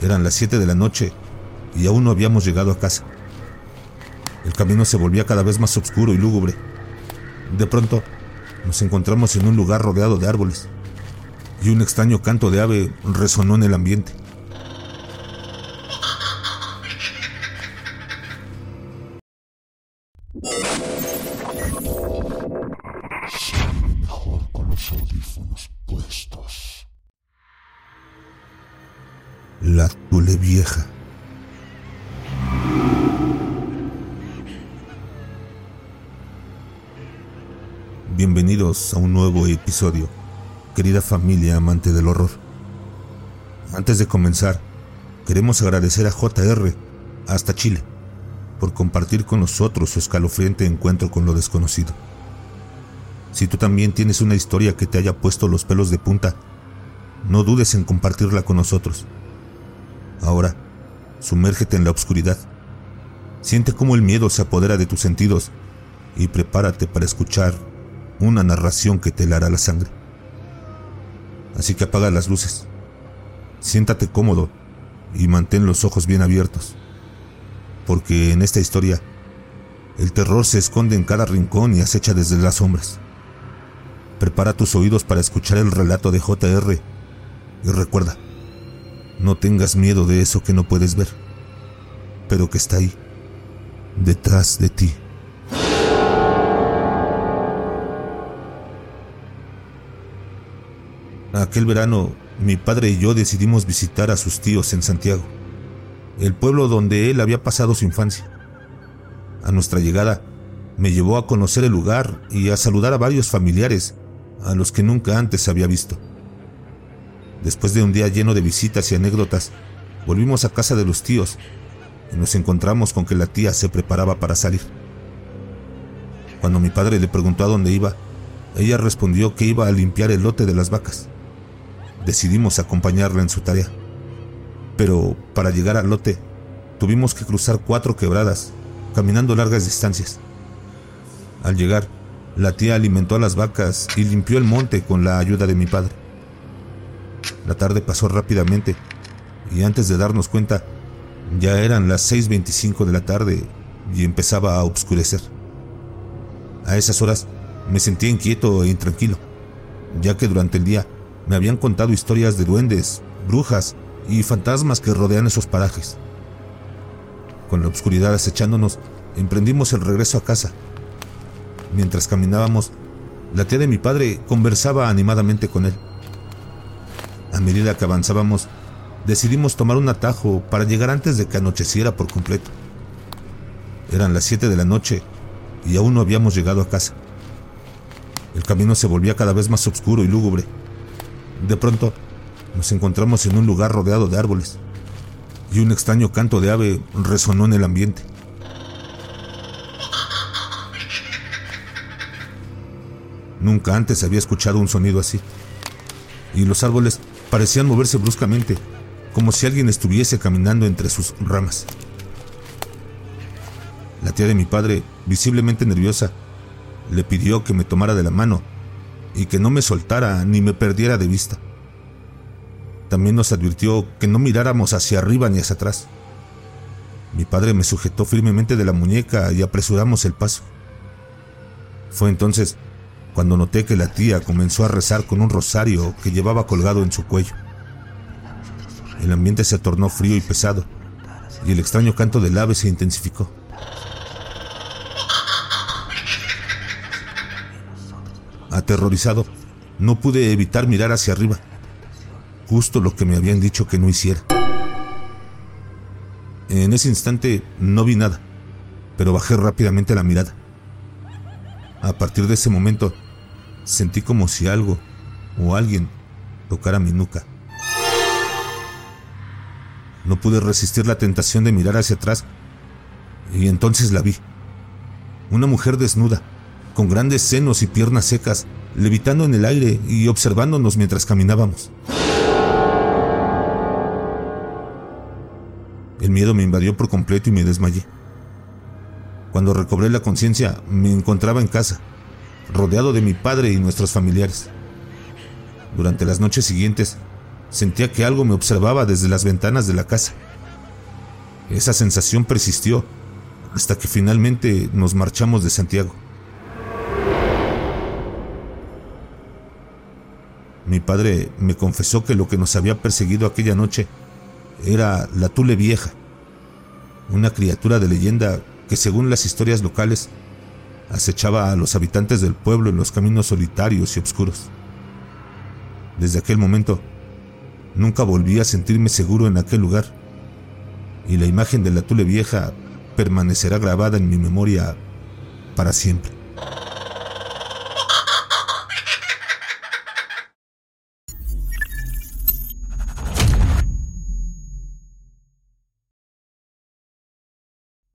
Eran las 7 de la noche y aún no habíamos llegado a casa. El camino se volvía cada vez más oscuro y lúgubre. De pronto, nos encontramos en un lugar rodeado de árboles y un extraño canto de ave resonó en el ambiente. mejor con los audífonos puestos. La Tule Vieja. Bienvenidos a un nuevo episodio, querida familia amante del horror. Antes de comenzar, queremos agradecer a JR hasta Chile por compartir con nosotros su escalofriante encuentro con lo desconocido. Si tú también tienes una historia que te haya puesto los pelos de punta, no dudes en compartirla con nosotros. Ahora, sumérgete en la oscuridad. Siente cómo el miedo se apodera de tus sentidos y prepárate para escuchar una narración que te helará la sangre. Así que apaga las luces, siéntate cómodo y mantén los ojos bien abiertos, porque en esta historia el terror se esconde en cada rincón y acecha desde las sombras. Prepara tus oídos para escuchar el relato de JR y recuerda, no tengas miedo de eso que no puedes ver, pero que está ahí, detrás de ti. Aquel verano, mi padre y yo decidimos visitar a sus tíos en Santiago, el pueblo donde él había pasado su infancia. A nuestra llegada, me llevó a conocer el lugar y a saludar a varios familiares a los que nunca antes había visto. Después de un día lleno de visitas y anécdotas, volvimos a casa de los tíos y nos encontramos con que la tía se preparaba para salir. Cuando mi padre le preguntó a dónde iba, ella respondió que iba a limpiar el lote de las vacas. Decidimos acompañarla en su tarea. Pero para llegar al lote, tuvimos que cruzar cuatro quebradas, caminando largas distancias. Al llegar, la tía alimentó a las vacas y limpió el monte con la ayuda de mi padre. La tarde pasó rápidamente y antes de darnos cuenta, ya eran las 6.25 de la tarde y empezaba a oscurecer. A esas horas me sentía inquieto e intranquilo, ya que durante el día me habían contado historias de duendes, brujas y fantasmas que rodean esos parajes. Con la oscuridad acechándonos, emprendimos el regreso a casa. Mientras caminábamos, la tía de mi padre conversaba animadamente con él. A medida que avanzábamos, decidimos tomar un atajo para llegar antes de que anocheciera por completo. Eran las 7 de la noche y aún no habíamos llegado a casa. El camino se volvía cada vez más oscuro y lúgubre. De pronto, nos encontramos en un lugar rodeado de árboles y un extraño canto de ave resonó en el ambiente. Nunca antes había escuchado un sonido así, y los árboles parecían moverse bruscamente, como si alguien estuviese caminando entre sus ramas. La tía de mi padre, visiblemente nerviosa, le pidió que me tomara de la mano y que no me soltara ni me perdiera de vista. También nos advirtió que no miráramos hacia arriba ni hacia atrás. Mi padre me sujetó firmemente de la muñeca y apresuramos el paso. Fue entonces cuando noté que la tía comenzó a rezar con un rosario que llevaba colgado en su cuello. El ambiente se tornó frío y pesado, y el extraño canto del ave se intensificó. Aterrorizado, no pude evitar mirar hacia arriba, justo lo que me habían dicho que no hiciera. En ese instante no vi nada, pero bajé rápidamente la mirada. A partir de ese momento, sentí como si algo o alguien tocara mi nuca. No pude resistir la tentación de mirar hacia atrás y entonces la vi. Una mujer desnuda, con grandes senos y piernas secas, levitando en el aire y observándonos mientras caminábamos. El miedo me invadió por completo y me desmayé. Cuando recobré la conciencia, me encontraba en casa, rodeado de mi padre y nuestros familiares. Durante las noches siguientes, Sentía que algo me observaba desde las ventanas de la casa. Esa sensación persistió hasta que finalmente nos marchamos de Santiago. Mi padre me confesó que lo que nos había perseguido aquella noche era la Tule Vieja, una criatura de leyenda que según las historias locales acechaba a los habitantes del pueblo en los caminos solitarios y oscuros. Desde aquel momento, nunca volví a sentirme seguro en aquel lugar, y la imagen de la Tule Vieja permanecerá grabada en mi memoria para siempre.